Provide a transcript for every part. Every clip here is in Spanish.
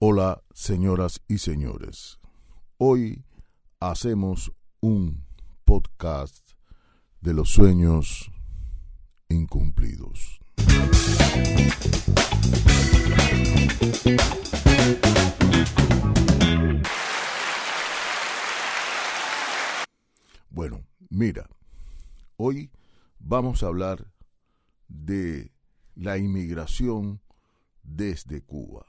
Hola, señoras y señores. Hoy hacemos un podcast de los sueños incumplidos. Bueno, mira, hoy vamos a hablar de la inmigración desde Cuba.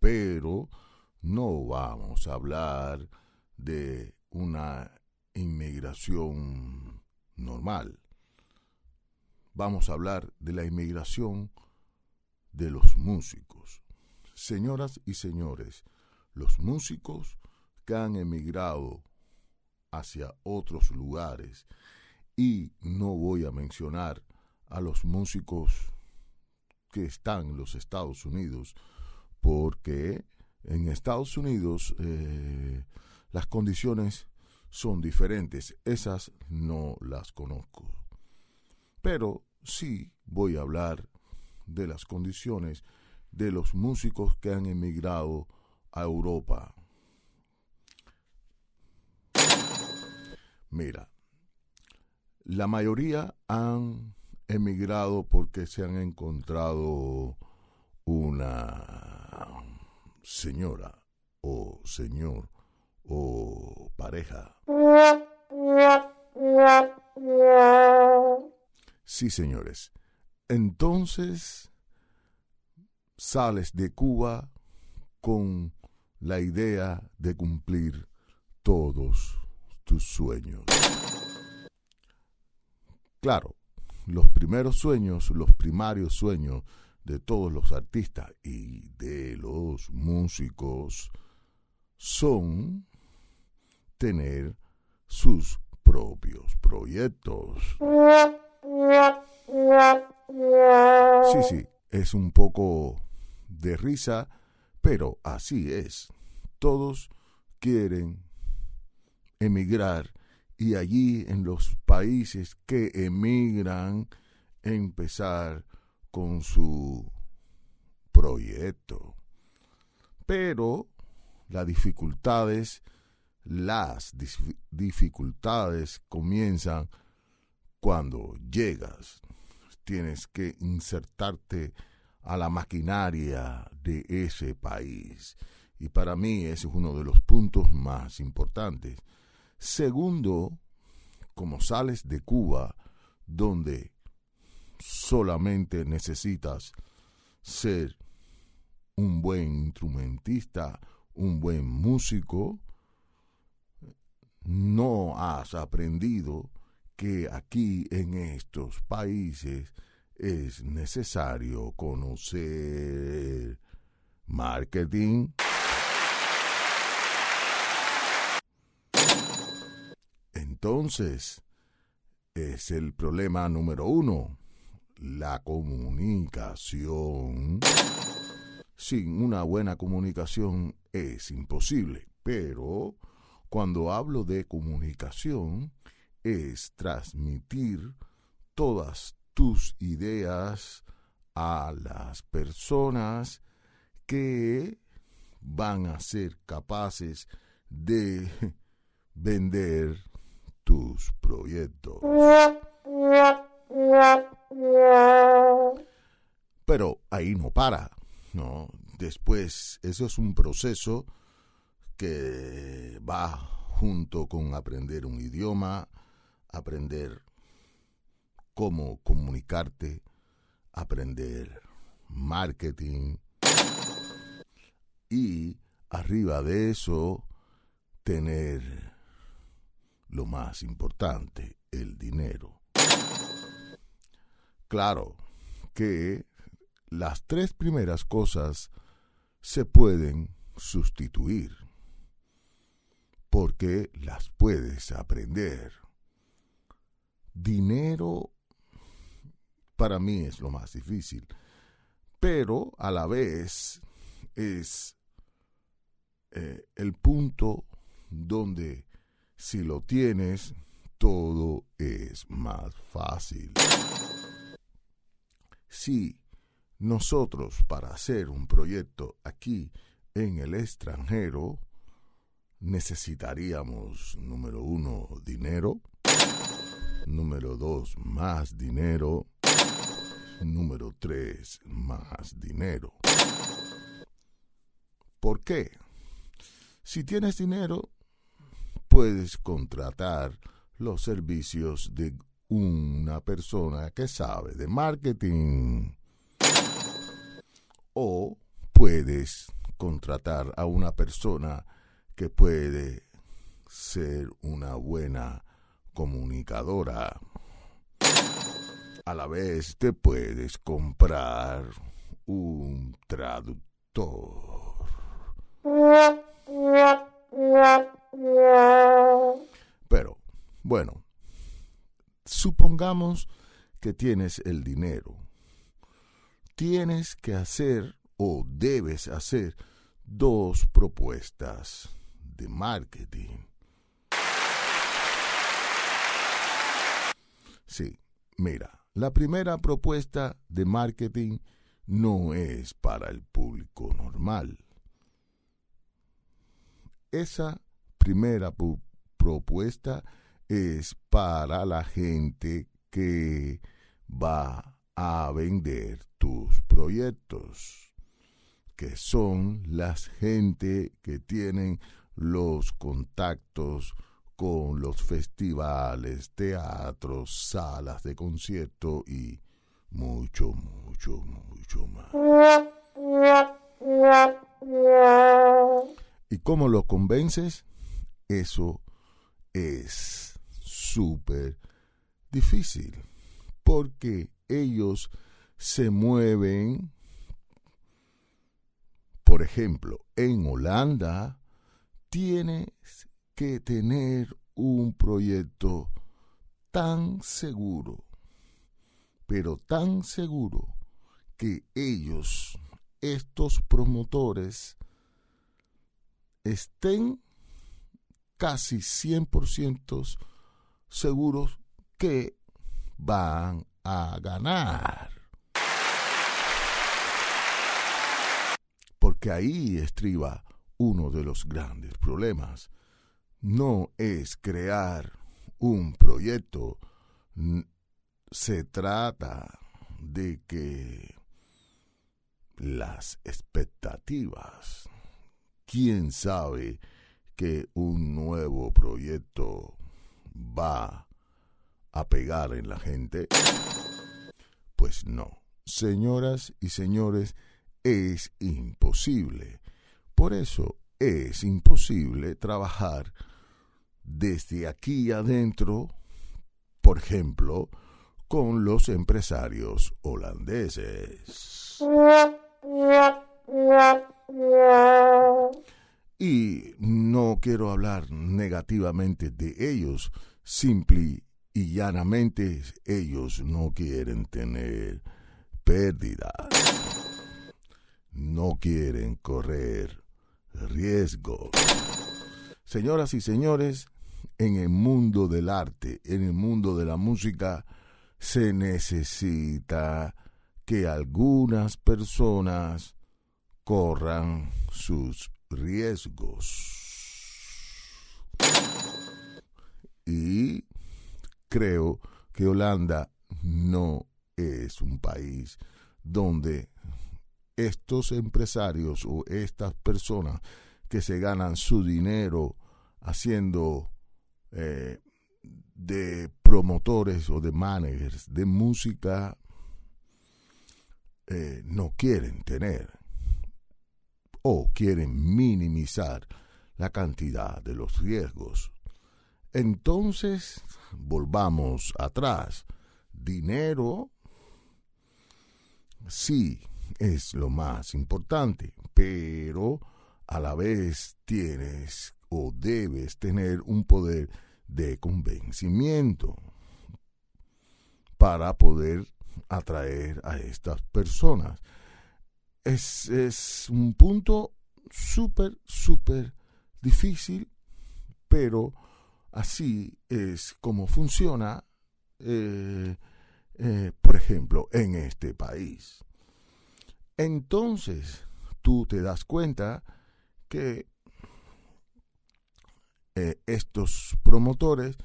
Pero no vamos a hablar de una inmigración normal. Vamos a hablar de la inmigración de los músicos. Señoras y señores, los músicos que han emigrado hacia otros lugares y no voy a mencionar a los músicos que están en los Estados Unidos, porque en Estados Unidos eh, las condiciones son diferentes. Esas no las conozco. Pero sí voy a hablar de las condiciones de los músicos que han emigrado a Europa. Mira, la mayoría han emigrado porque se han encontrado una señora o señor o pareja. Sí, señores. Entonces sales de Cuba con la idea de cumplir todos tus sueños. Claro, los primeros sueños, los primarios sueños de todos los artistas y de los músicos son tener sus propios proyectos. Sí, sí, es un poco de risa, pero así es. Todos quieren emigrar y allí en los países que emigran empezar con su proyecto. Pero las dificultades, las dificultades comienzan cuando llegas. Tienes que insertarte a la maquinaria de ese país. Y para mí ese es uno de los puntos más importantes. Segundo, como sales de Cuba, donde solamente necesitas ser un buen instrumentista, un buen músico, no has aprendido que aquí en estos países es necesario conocer marketing, Entonces, es el problema número uno, la comunicación. Sin una buena comunicación es imposible, pero cuando hablo de comunicación es transmitir todas tus ideas a las personas que van a ser capaces de vender tus proyectos. Pero ahí no para, ¿no? Después, eso es un proceso que va junto con aprender un idioma, aprender cómo comunicarte, aprender marketing y arriba de eso tener lo más importante, el dinero. Claro que las tres primeras cosas se pueden sustituir porque las puedes aprender. Dinero para mí es lo más difícil, pero a la vez es eh, el punto donde si lo tienes, todo es más fácil. Si nosotros para hacer un proyecto aquí en el extranjero, necesitaríamos, número uno, dinero, número dos, más dinero, número tres, más dinero. ¿Por qué? Si tienes dinero, puedes contratar los servicios de una persona que sabe de marketing. O puedes contratar a una persona que puede ser una buena comunicadora. A la vez te puedes comprar un traductor. Pero, bueno, supongamos que tienes el dinero. Tienes que hacer o debes hacer dos propuestas de marketing. Sí, mira, la primera propuesta de marketing no es para el público normal. Esa primera propuesta es para la gente que va a vender tus proyectos, que son las gente que tienen los contactos con los festivales, teatros, salas de concierto y mucho, mucho, mucho más. ¿Y cómo lo convences? Eso es súper difícil porque ellos se mueven, por ejemplo, en Holanda, tienes que tener un proyecto tan seguro, pero tan seguro que ellos, estos promotores, estén casi 100% seguros que van a ganar. Porque ahí estriba uno de los grandes problemas. No es crear un proyecto, se trata de que las expectativas, quién sabe que un nuevo proyecto va a pegar en la gente? Pues no. Señoras y señores, es imposible. Por eso es imposible trabajar desde aquí adentro, por ejemplo, con los empresarios holandeses. Y no quiero hablar negativamente de ellos, simple y llanamente ellos no quieren tener pérdidas, no quieren correr riesgos. Señoras y señores, en el mundo del arte, en el mundo de la música, se necesita que algunas personas corran sus riesgos. Y creo que Holanda no es un país donde estos empresarios o estas personas que se ganan su dinero haciendo eh, de promotores o de managers de música eh, no quieren tener o quieren minimizar la cantidad de los riesgos. Entonces, volvamos atrás. Dinero sí es lo más importante, pero a la vez tienes o debes tener un poder de convencimiento para poder atraer a estas personas es, un punto súper, súper difícil, pero así es como funciona, eh, eh, por ejemplo, en este país. Entonces, tú te das cuenta que eh, estos promotores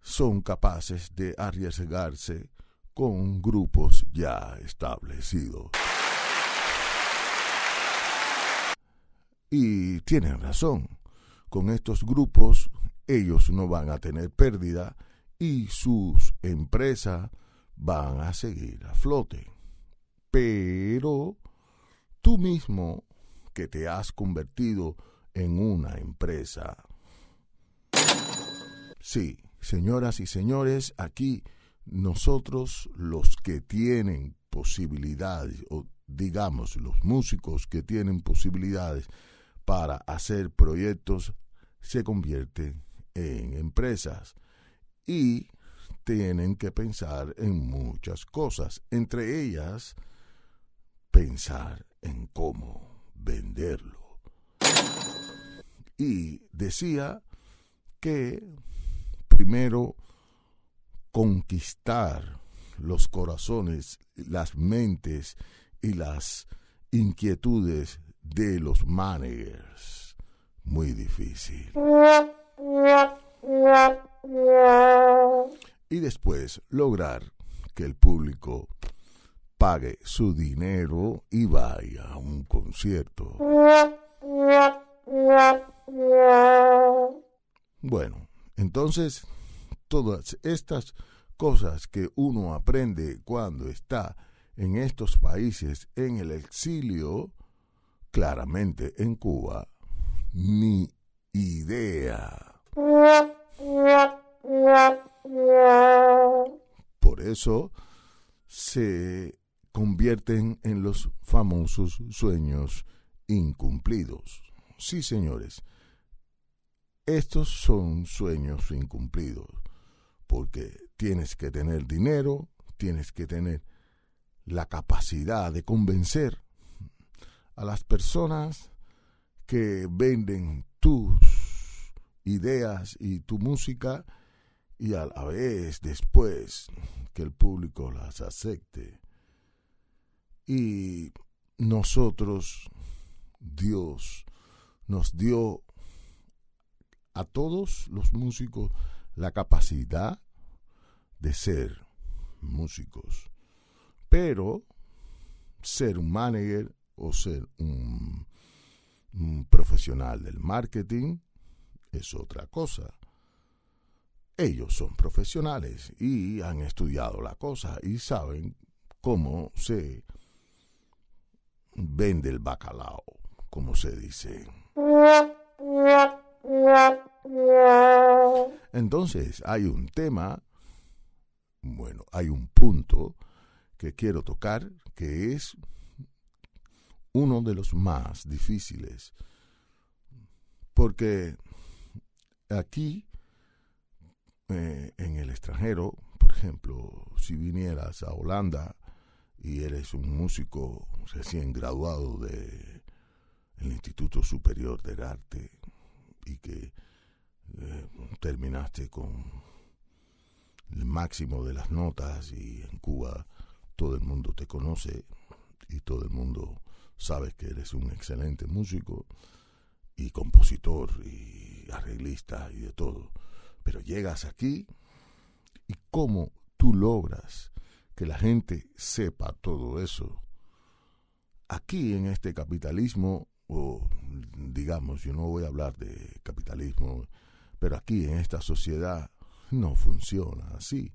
son capaces de arriesgarse con grupos ya establecidos. Y tienen razón, con estos grupos ellos no van a tener pérdida y sus empresas van a seguir a flote. Pero tú mismo que te has convertido en una empresa. Sí, señoras y señores, aquí nosotros los que tienen posibilidades, o digamos los músicos que tienen posibilidades para hacer proyectos, se convierten en empresas y tienen que pensar en muchas cosas, entre ellas pensar en cómo venderlo. Y decía que primero conquistar los corazones, las mentes y las inquietudes de los managers. Muy difícil. Y después lograr que el público pague su dinero y vaya a un concierto. Bueno, entonces todas estas cosas que uno aprende cuando está en estos países en el exilio, claramente en Cuba, ni idea. Por eso se convierten en los famosos sueños incumplidos. Sí, señores, estos son sueños incumplidos, porque tienes que tener dinero, tienes que tener la capacidad de convencer a las personas que venden tus ideas y tu música y a la vez después que el público las acepte. Y nosotros, Dios, nos dio a todos los músicos la capacidad de ser músicos. Pero ser un manager o ser un, profesional del marketing es otra cosa. Ellos son profesionales y han estudiado la cosa y saben cómo se vende el bacalao, como se dice. Entonces hay un tema, bueno, hay un punto que quiero tocar que es uno de los más difíciles, porque aquí eh, en el extranjero, por ejemplo, si vinieras a Holanda y eres un músico recién graduado de el Instituto Superior del Arte y que eh, terminaste con el máximo de las notas y en Cuba todo el mundo te conoce y todo el mundo sabe que eres un excelente músico y compositor y arreglista y de todo. Pero llegas aquí y cómo tú logras que la gente sepa todo eso. Aquí en este capitalismo, o digamos, yo no voy a hablar de capitalismo, pero aquí en esta sociedad no funciona así.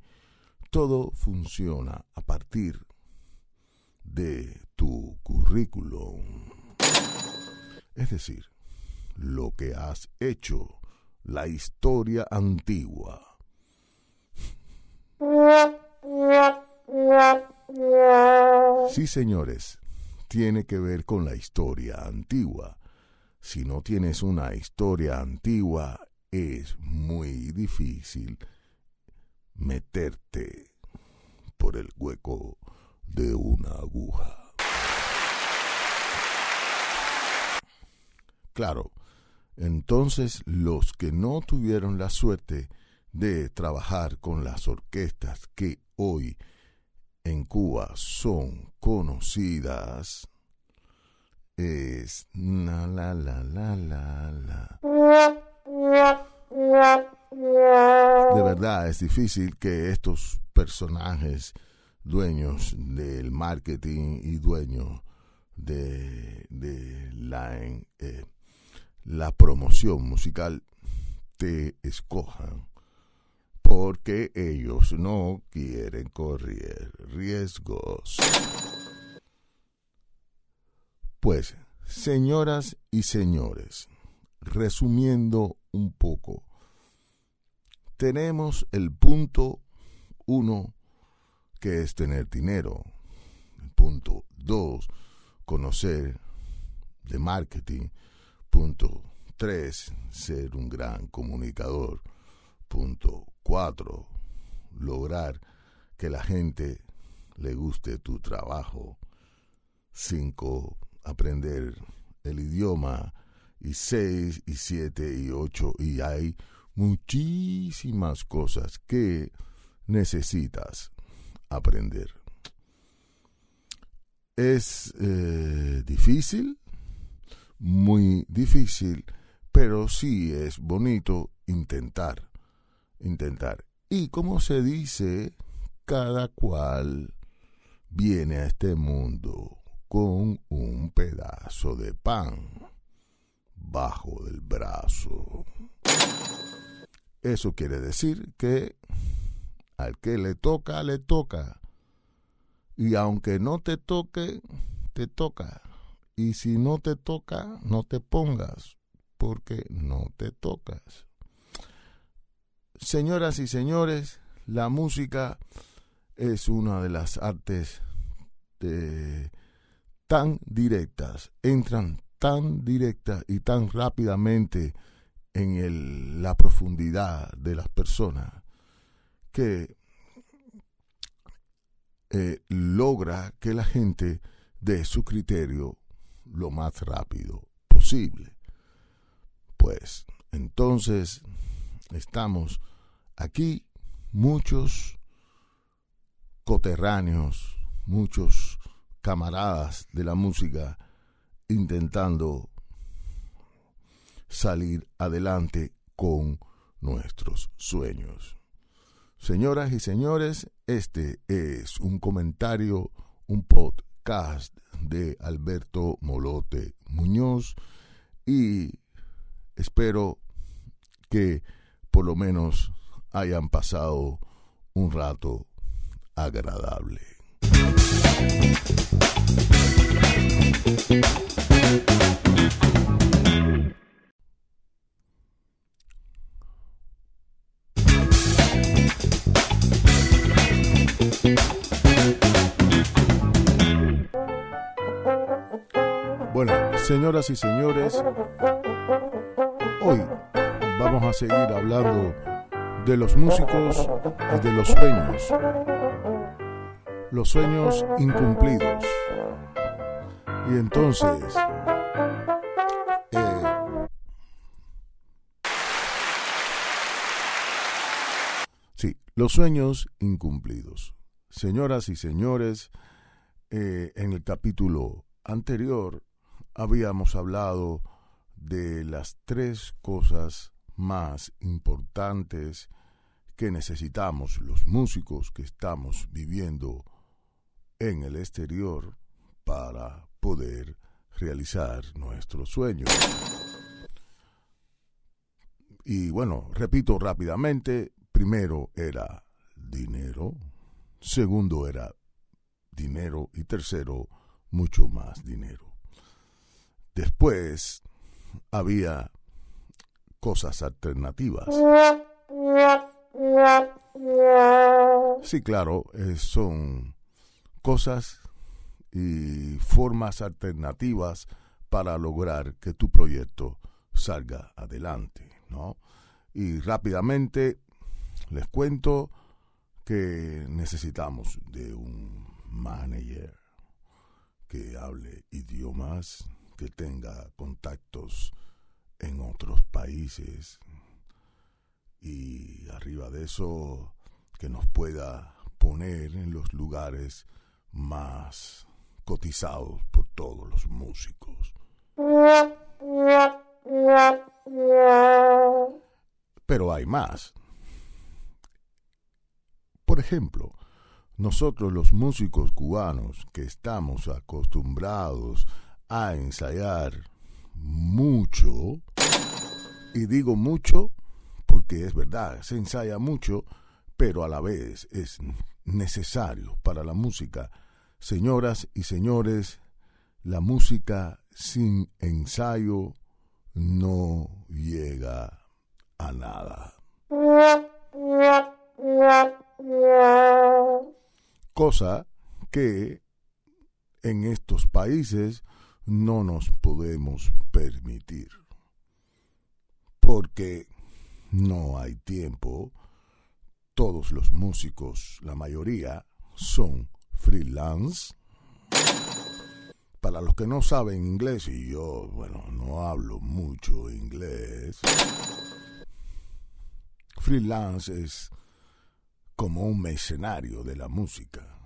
Todo funciona a partir de tu currículum. Es decir, lo que has hecho, la historia antigua. Sí, señores, tiene que ver con la historia antigua. Si no tienes una historia antigua, es muy difícil meterte por el hueco de una aguja. Claro, entonces los que no tuvieron la suerte de trabajar con las orquestas que hoy en Cuba son conocidas, es la la la la la la. De verdad es difícil que estos personajes dueños del marketing y dueños de, de la, eh, la promoción musical te escojan porque ellos no quieren correr riesgos. Pues, señoras y señores, resumiendo un poco, tenemos el punto uno, que es tener dinero. Punto dos, conocer de marketing. Punto tres, ser un gran comunicador. Punto cuatro, lograr que la gente le guste tu trabajo. Cinco, aprender el idioma. Y seis, y siete, y ocho, y hay muchísimas cosas que necesitas aprender. Es eh, difícil, muy difícil, pero sí es bonito intentar, intentar. Y como se dice, cada cual viene a este mundo con un pedazo de pan bajo del brazo. Eso quiere decir que al que le toca, le toca. Y aunque no te toque, te toca. Y si no te toca, no te pongas, porque no te tocas. Señoras y señores, la música es una de las artes tan directas, entran tan directa y tan rápidamente en la profundidad de las personas que eh, logra que la gente dé su criterio lo más rápido posible. Pues entonces estamos aquí muchos coterráneos, muchos camaradas de la música intentando salir adelante con nuestros sueños. Señoras y señores, este es un comentario, un podcast de Alberto Molote Muñoz y espero que por lo menos hayan pasado un rato agradable. Señoras y señores, hoy vamos a seguir hablando de los músicos y de los sueños. Los sueños incumplidos. Y entonces, eh, sí, los sueños incumplidos. Señoras y señores, eh, en el capítulo anterior habíamos hablado de las tres cosas más importantes que necesitamos los músicos que estamos viviendo en el exterior para poder realizar nuestros sueños. Y bueno, repito rápidamente, primero era dinero, segundo era dinero y tercero, mucho más dinero. Después había cosas alternativas. Sí, claro, eh, son cosas y formas alternativas para lograr que tu proyecto salga adelante, ¿no? Y rápidamente les cuento que necesitamos de un manager que hable idiomas, que tenga contactos en otros países y arriba de eso que nos pueda poner en los lugares más cotizados por todos los músicos. Pero hay más. Por ejemplo, nosotros los músicos cubanos que estamos acostumbrados a ensayar mucho, y digo mucho porque es verdad, se ensaya mucho, pero a la vez es necesario para la música. Señoras y señores, la música sin ensayo no llega a nada. Cosa que en estos países no nos podemos permitir. Porque no hay tiempo. Todos los músicos, la mayoría, son freelance. Para los que no saben inglés, y yo, bueno, no hablo mucho inglés, freelance es como un mercenario de la música.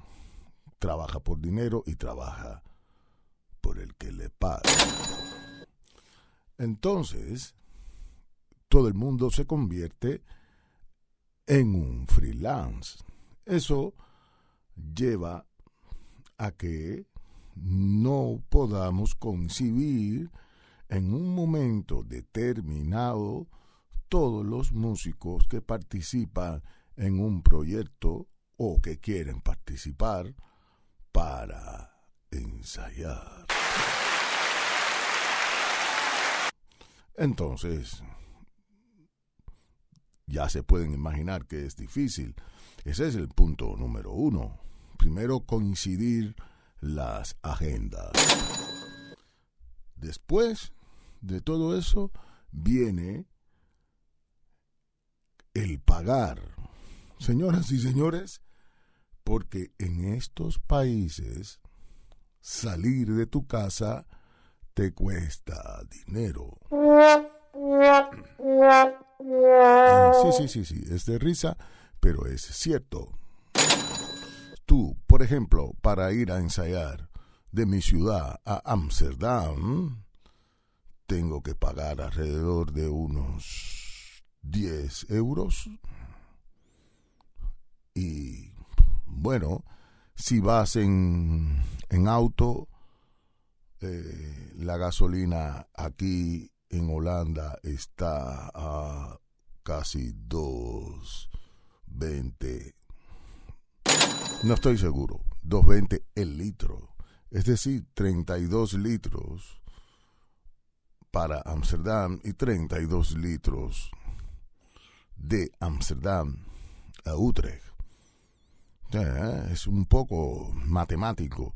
Trabaja por dinero y trabaja que le paga. Entonces, todo el mundo se convierte en un freelance. Eso lleva a que no podamos concebir en un momento determinado todos los músicos que participan en un proyecto o que quieren participar para ensayar. Entonces, ya se pueden imaginar que es difícil. Ese es el punto número uno. Primero coincidir las agendas. Después de todo eso viene el pagar. Señoras y señores, porque en estos países salir de tu casa te cuesta dinero. Sí, sí, sí, sí, es de risa, pero es cierto. Tú, por ejemplo, para ir a ensayar de mi ciudad a Ámsterdam, tengo que pagar alrededor de unos 10 euros. Y bueno, si vas en, en auto, eh, la gasolina aquí en Holanda está a casi 2.20. No estoy seguro. 2.20 el litro. Es decir, 32 litros para Amsterdam y 32 litros de Amsterdam a Utrecht. Es un poco matemático.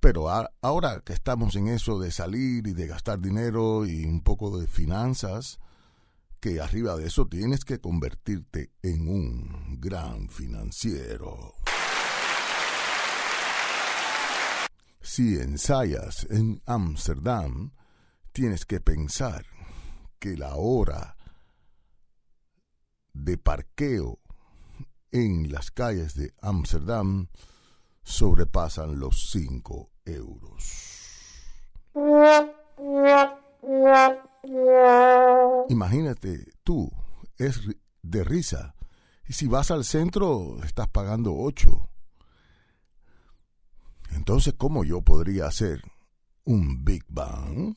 Pero ahora que estamos en eso de salir y de gastar dinero y un poco de finanzas, que arriba de eso tienes que convertirte en un gran financiero. Si ensayas en Ámsterdam, tienes que pensar que la hora de parqueo en las calles de Ámsterdam sobrepasan los 5 euros. Imagínate tú, es de risa. Y si vas al centro, estás pagando 8. Entonces, ¿cómo yo podría hacer un Big Bang?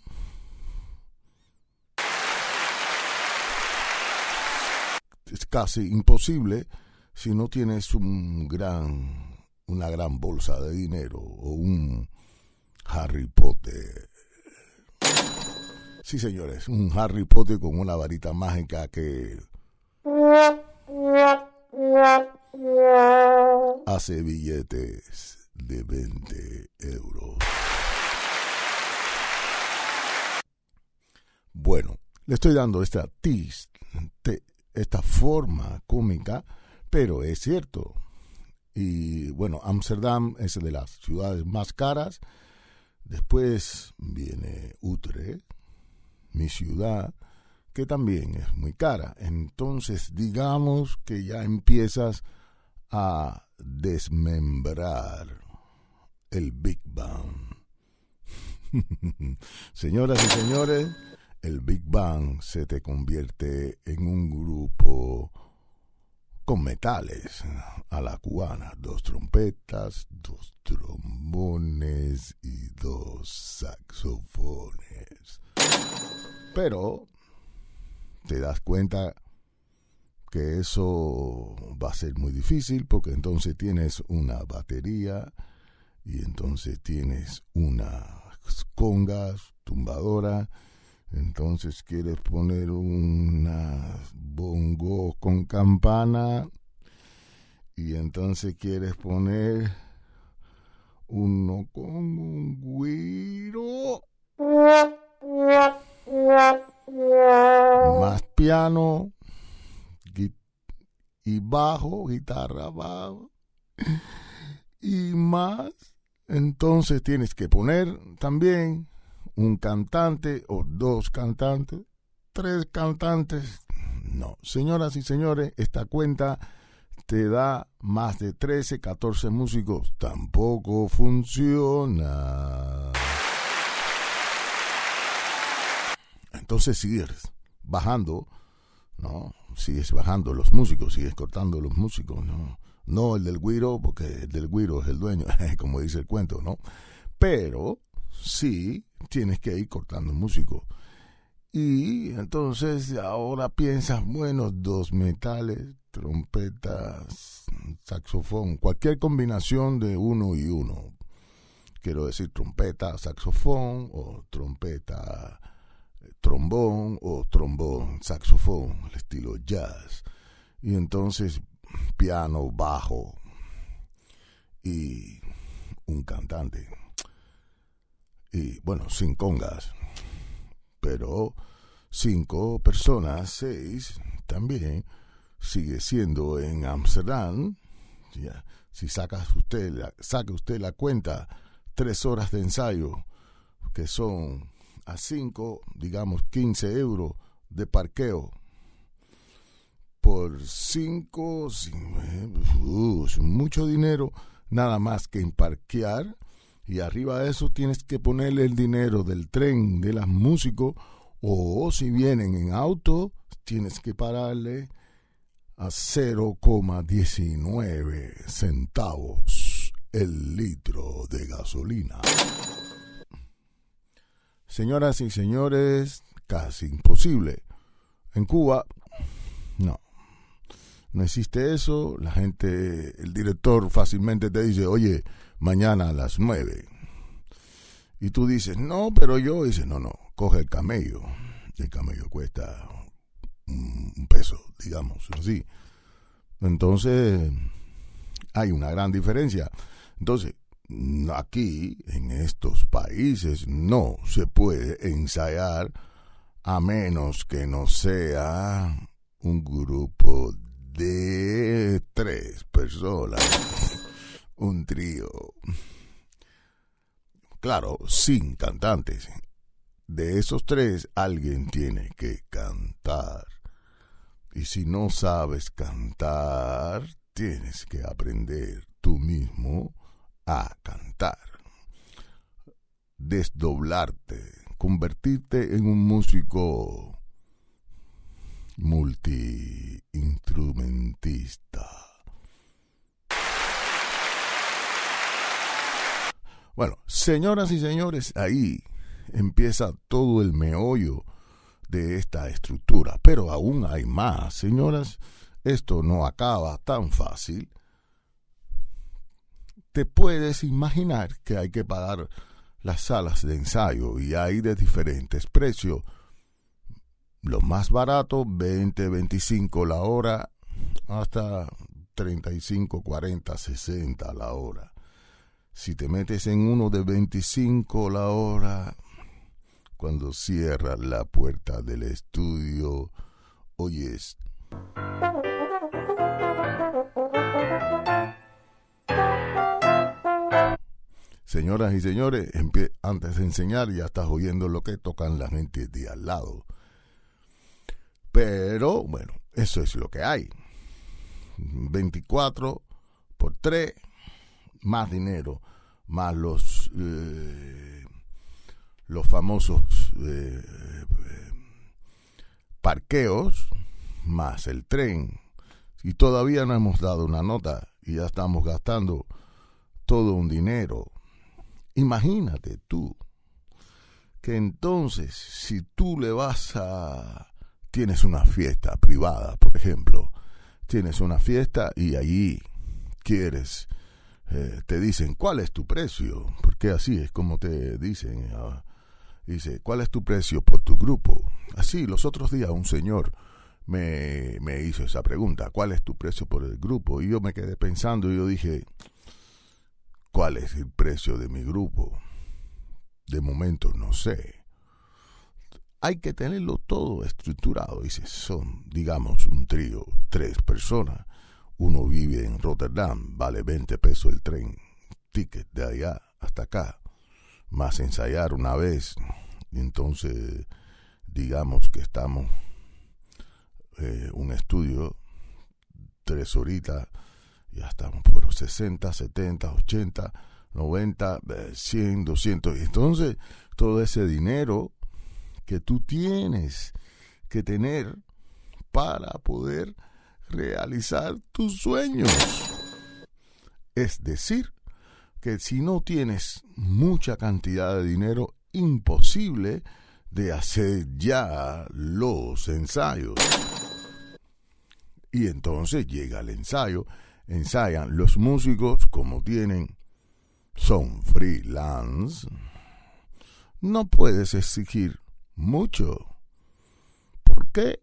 Es casi imposible si no tienes un gran una gran bolsa de dinero o un Harry Potter. Sí, señores, un Harry Potter con una varita mágica que hace billetes de 20 euros. Bueno, le estoy dando esta, esta forma cómica, pero es cierto. Y bueno, Ámsterdam es de las ciudades más caras. Después viene Utrecht, mi ciudad, que también es muy cara. Entonces, digamos que ya empiezas a desmembrar el Big Bang. Señoras y señores, el Big Bang se te convierte en un grupo con metales a la cubana, dos trompetas, dos trombones y dos saxofones. Pero te das cuenta que eso va a ser muy difícil porque entonces tienes una batería y entonces tienes unas congas, tumbadora, entonces quieres poner una bongo con campana y entonces quieres poner uno con un guiro más piano y bajo, guitarra bajo y más. Entonces tienes que poner también un cantante o dos cantantes, tres cantantes. No, señoras y señores, esta cuenta te da más de 13, 14 músicos. Tampoco funciona. Entonces sigues bajando, ¿no? Sigues bajando los músicos, sigues cortando los músicos, ¿no? No el del guiro, porque el del guiro es el dueño, como dice el cuento, ¿no? Pero sí tienes que ir cortando músicos. Y entonces ahora piensas, bueno, dos metales, trompetas, saxofón, cualquier combinación de uno y uno. Quiero decir trompeta, saxofón o trompeta, trombón o trombón, saxofón, el estilo jazz. Y entonces piano, bajo y un cantante y bueno, sin congas, pero cinco personas, seis también, sigue siendo en Amsterdam. Si sacas usted, saca usted la cuenta, tres horas de ensayo, que son a cinco, digamos 15 euros de parqueo. Por cinco, uh, mucho dinero, nada más que en parquear y arriba de eso tienes que ponerle el dinero del tren de los músicos o si vienen en auto tienes que pararle a 0,19 centavos el litro de gasolina. Señoras y señores, casi imposible. En Cuba, no. No existe eso. La gente, el director fácilmente te dice, oye, mañana a las nueve. Y tú dices, no, pero yo, dice, no, no, coge el camello. El camello cuesta un peso, digamos, así. Entonces, hay una gran diferencia. Entonces, aquí, en estos países, no se puede ensayar a menos que no sea un grupo de tres personas un trío. Claro, sin cantantes. De esos tres, alguien tiene que cantar. Y si no sabes cantar, tienes que aprender tú mismo a cantar. Desdoblarte, convertirte en un músico multiinstrumentista. Bueno, señoras y señores, ahí empieza todo el meollo de esta estructura, pero aún hay más, señoras, esto no acaba tan fácil. Te puedes imaginar que hay que pagar las salas de ensayo y hay de diferentes precios. Lo más barato, 20, 25 la hora, hasta 35, 40, 60 la hora. Si te metes en uno de 25 la hora, cuando cierras la puerta del estudio, oyes. Señoras y señores, antes de enseñar ya estás oyendo lo que tocan la gente de al lado. Pero bueno, eso es lo que hay. 24 por 3 más dinero, más los, eh, los famosos eh, parqueos, más el tren. Y todavía no hemos dado una nota y ya estamos gastando todo un dinero. Imagínate tú que entonces si tú le vas a... tienes una fiesta privada, por ejemplo, tienes una fiesta y allí quieres, eh, te dicen, ¿cuál es tu precio? Porque así es como te dicen. Ah, dice, ¿cuál es tu precio por tu grupo? Así, los otros días un señor me, me hizo esa pregunta, ¿cuál es tu precio por el grupo? Y yo me quedé pensando y yo dije, ¿cuál es el precio de mi grupo? De momento no sé. Hay que tenerlo todo estructurado. Dice, son, digamos, un trío, tres personas. Uno vive en Rotterdam, vale 20 pesos el tren, ticket de allá hasta acá, más ensayar una vez. Entonces, digamos que estamos eh, un estudio, tres horitas, ya estamos por 60, 70, 80 90, 100, 200. Entonces, todo ese dinero que tú tienes que tener para poder realizar tus sueños. Es decir, que si no tienes mucha cantidad de dinero, imposible de hacer ya los ensayos. Y entonces llega el ensayo, ensayan los músicos como tienen son freelance, no puedes exigir mucho. ¿Por qué?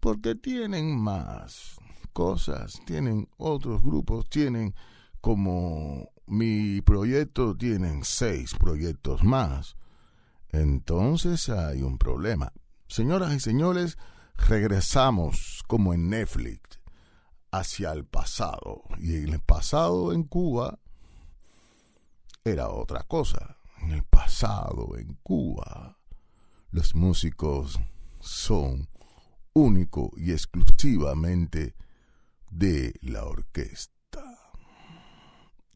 Porque tienen más cosas, tienen otros grupos, tienen como mi proyecto, tienen seis proyectos más. Entonces hay un problema. Señoras y señores, regresamos como en Netflix hacia el pasado. Y en el pasado en Cuba era otra cosa. En el pasado, en Cuba, los músicos son único y exclusivamente de la orquesta.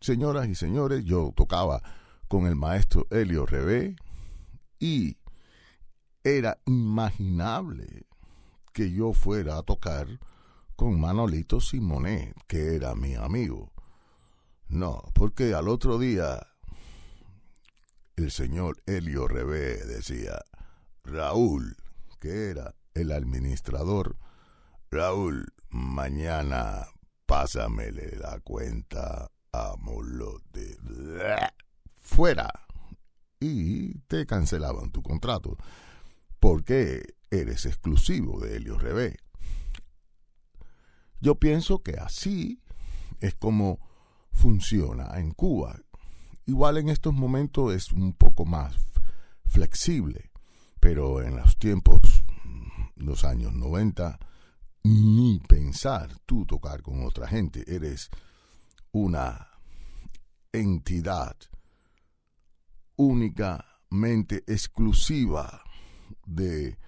Señoras y señores, yo tocaba con el maestro Helio Rebé y era imaginable que yo fuera a tocar con Manolito Simonet, que era mi amigo. No, porque al otro día el señor Helio Rebé decía, Raúl, que era el administrador, Raúl, mañana pásamele la cuenta a Molote. Fuera. Y te cancelaban tu contrato. Porque eres exclusivo de Helio Rebé. Yo pienso que así es como funciona en Cuba. Igual en estos momentos es un poco más flexible, pero en los tiempos, los años 90, ni pensar tú tocar con otra gente, eres una entidad únicamente exclusiva de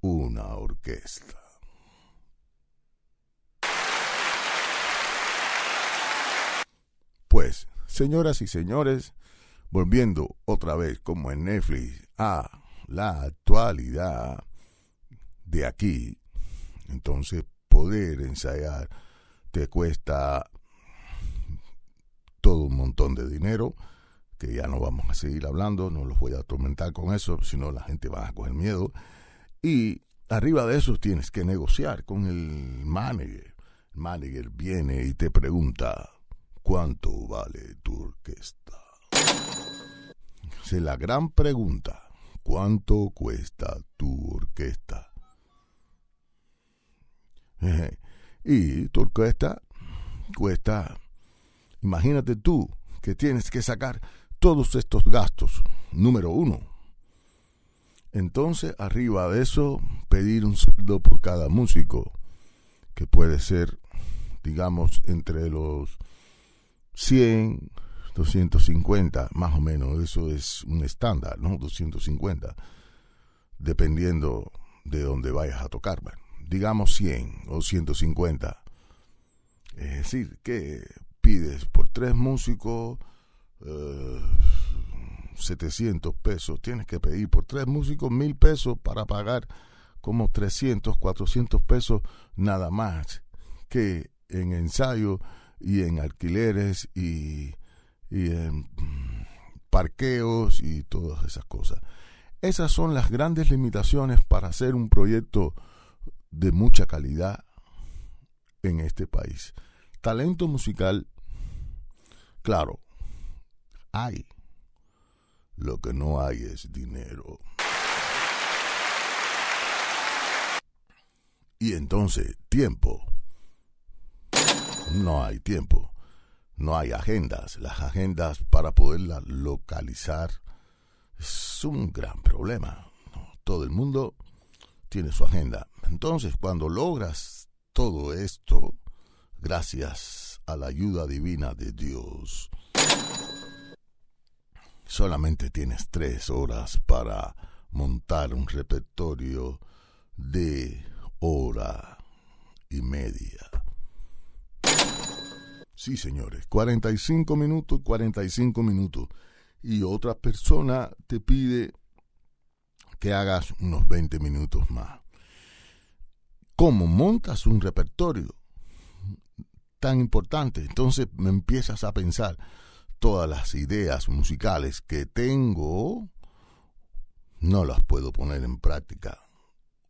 una orquesta. Pues Señoras y señores, volviendo otra vez como en Netflix a la actualidad de aquí, entonces poder ensayar te cuesta todo un montón de dinero, que ya no vamos a seguir hablando, no los voy a atormentar con eso, sino la gente va a coger miedo. Y arriba de eso tienes que negociar con el manager. El manager viene y te pregunta, ¿Cuánto vale tu orquesta? Es la gran pregunta. ¿Cuánto cuesta tu orquesta? Y tu orquesta cuesta, imagínate tú que tienes que sacar todos estos gastos, número uno. Entonces, arriba de eso, pedir un sueldo por cada músico, que puede ser, digamos, entre los 100, 250, más o menos, eso es un estándar, ¿no? 250, dependiendo de dónde vayas a tocar. Digamos 100 o 150. Es decir, que pides por tres músicos 700 eh, pesos, tienes que pedir por tres músicos mil pesos para pagar como 300, 400 pesos nada más que en ensayo y en alquileres y en parqueos y todas esas cosas. Esas son las grandes limitaciones para hacer un proyecto de mucha calidad en este país. Talento musical, claro, hay. Lo que no hay es dinero. Y entonces, tiempo. No hay tiempo. No hay agendas. Las agendas para poderlas localizar es un gran problema. Todo el mundo tiene su agenda. Entonces, cuando logras todo esto, gracias a la ayuda divina de Dios, solamente tienes tres horas para montar un repertorio de hora y media. Sí, señores, 45 minutos, 45 minutos y otra persona te pide que hagas unos 20 minutos más. ¿Cómo montas un repertorio tan importante? Entonces me empiezas a pensar todas las ideas musicales que tengo, no las puedo poner en práctica.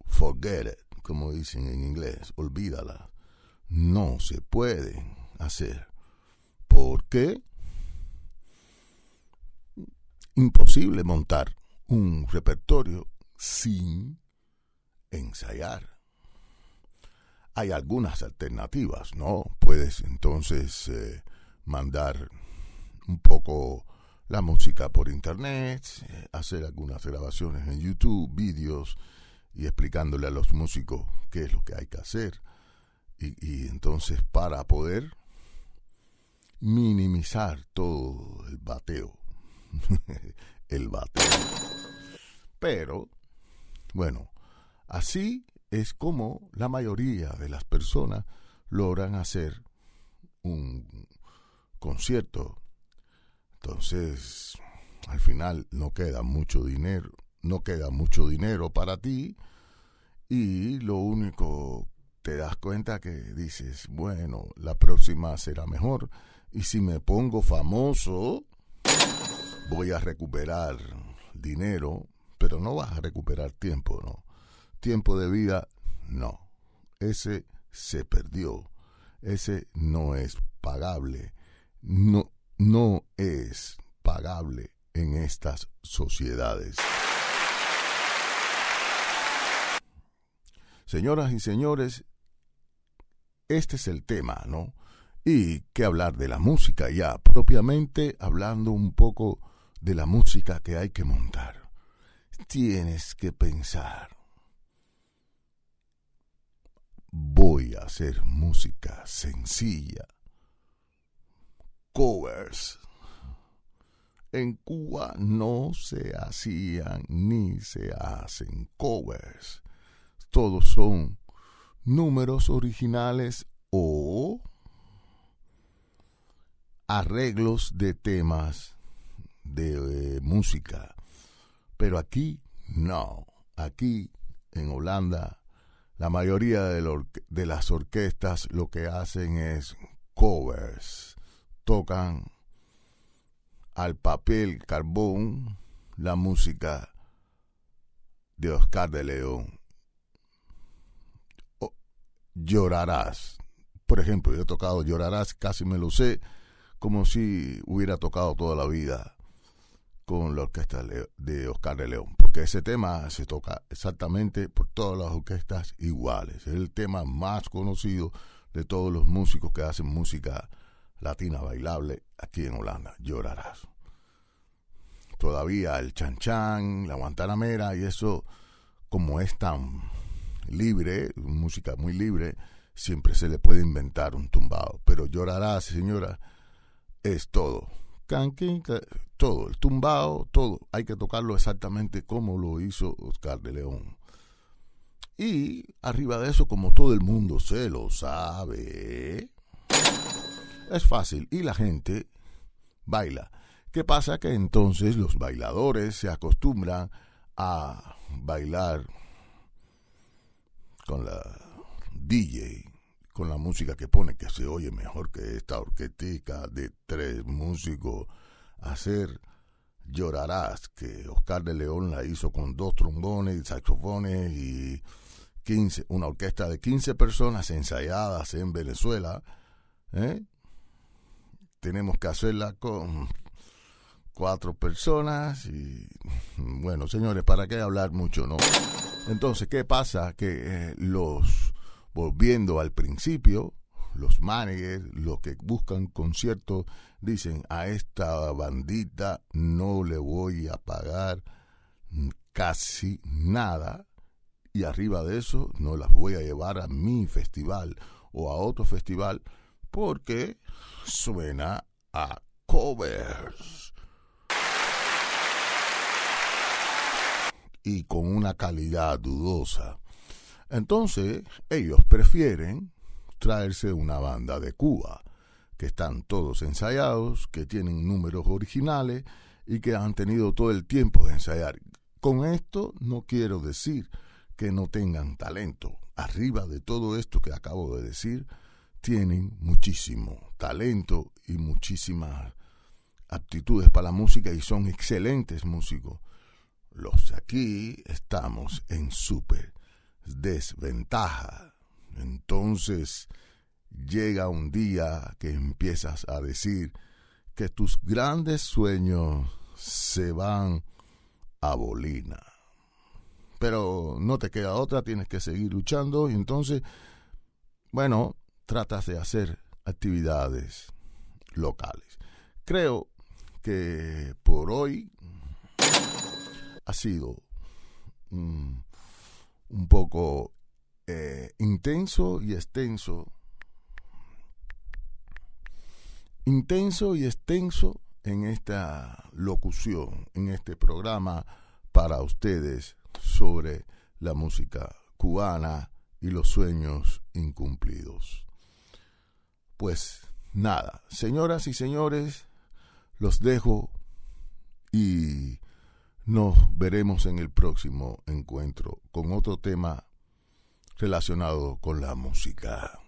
Forget it, como dicen en inglés, olvídalas. No se pueden hacer. ¿Por qué? imposible montar un repertorio sin ensayar. Hay algunas alternativas, ¿no? Puedes entonces eh, mandar un poco la música por internet, eh, hacer algunas grabaciones en YouTube, vídeos y explicándole a los músicos qué es lo que hay que hacer. y entonces para poder minimizar todo el bateo el bate. Pero, bueno, así es como la mayoría de las personas logran hacer un concierto. Entonces, al final no queda mucho dinero, no queda mucho dinero para ti y lo único te das cuenta que dices, bueno, la próxima será mejor y si me pongo famoso, voy a recuperar dinero, pero no vas a recuperar tiempo, ¿no? Tiempo de vida, no. Ese se perdió. Ese no es pagable. No, no es pagable en estas sociedades. Señoras y señores, este es el tema, ¿no? Y qué hablar de la música ya, propiamente hablando un poco de la música que hay que montar. Tienes que pensar. Voy a hacer música sencilla. Covers. En Cuba no se hacían ni se hacen covers. Todos son números originales o arreglos de temas de música. Pero aquí no. Aquí en Holanda la mayoría de, de las orquestas lo que hacen es covers. Tocan al papel carbón la música de Oscar de León. llorarás. Por ejemplo, yo he tocado Llorarás, casi me lo sé, como si hubiera tocado toda la vida con la orquesta de Oscar de León, porque ese tema se toca exactamente por todas las orquestas iguales. Es el tema más conocido de todos los músicos que hacen música latina bailable aquí en Holanda. Llorarás. Todavía el chan chan, la guantanamera y eso, como es tan libre, música muy libre, siempre se le puede inventar un tumbado. Pero llorarás, señora, es todo canqui, todo, el tumbao, todo. Hay que tocarlo exactamente como lo hizo Oscar de León. Y arriba de eso, como todo el mundo se lo sabe, es fácil y la gente baila. ¿Qué pasa? Que entonces los bailadores se acostumbran a bailar con la DJ, con la música que pone, que se oye mejor que esta orquestica de tres músicos, hacer Llorarás, que Oscar de León la hizo con dos trombones, saxofones y 15, una orquesta de 15 personas ensayadas en Venezuela. ¿eh? Tenemos que hacerla con cuatro personas y bueno, señores, ¿para qué hablar mucho, no? Entonces, ¿qué pasa? Que eh, los, volviendo al principio, los managers, los que buscan conciertos, dicen a esta bandita no le voy a pagar casi nada y arriba de eso no las voy a llevar a mi festival o a otro festival porque suena a covers. Y con una calidad dudosa. Entonces, ellos prefieren traerse una banda de Cuba, que están todos ensayados, que tienen números originales y que han tenido todo el tiempo de ensayar. Con esto no quiero decir que no tengan talento. Arriba de todo esto que acabo de decir, tienen muchísimo talento y muchísimas aptitudes para la música y son excelentes músicos. Los aquí estamos en súper desventaja entonces llega un día que empiezas a decir que tus grandes sueños se van a bolina. Pero no te queda otra, tienes que seguir luchando y entonces, bueno, tratas de hacer actividades locales. Creo que por hoy ha sido un poco eh, intenso y extenso. Intenso y extenso en esta locución, en este programa para ustedes sobre la música cubana y los sueños incumplidos. Pues nada, señoras y señores, los dejo y nos veremos en el próximo encuentro con otro tema relacionado con la música.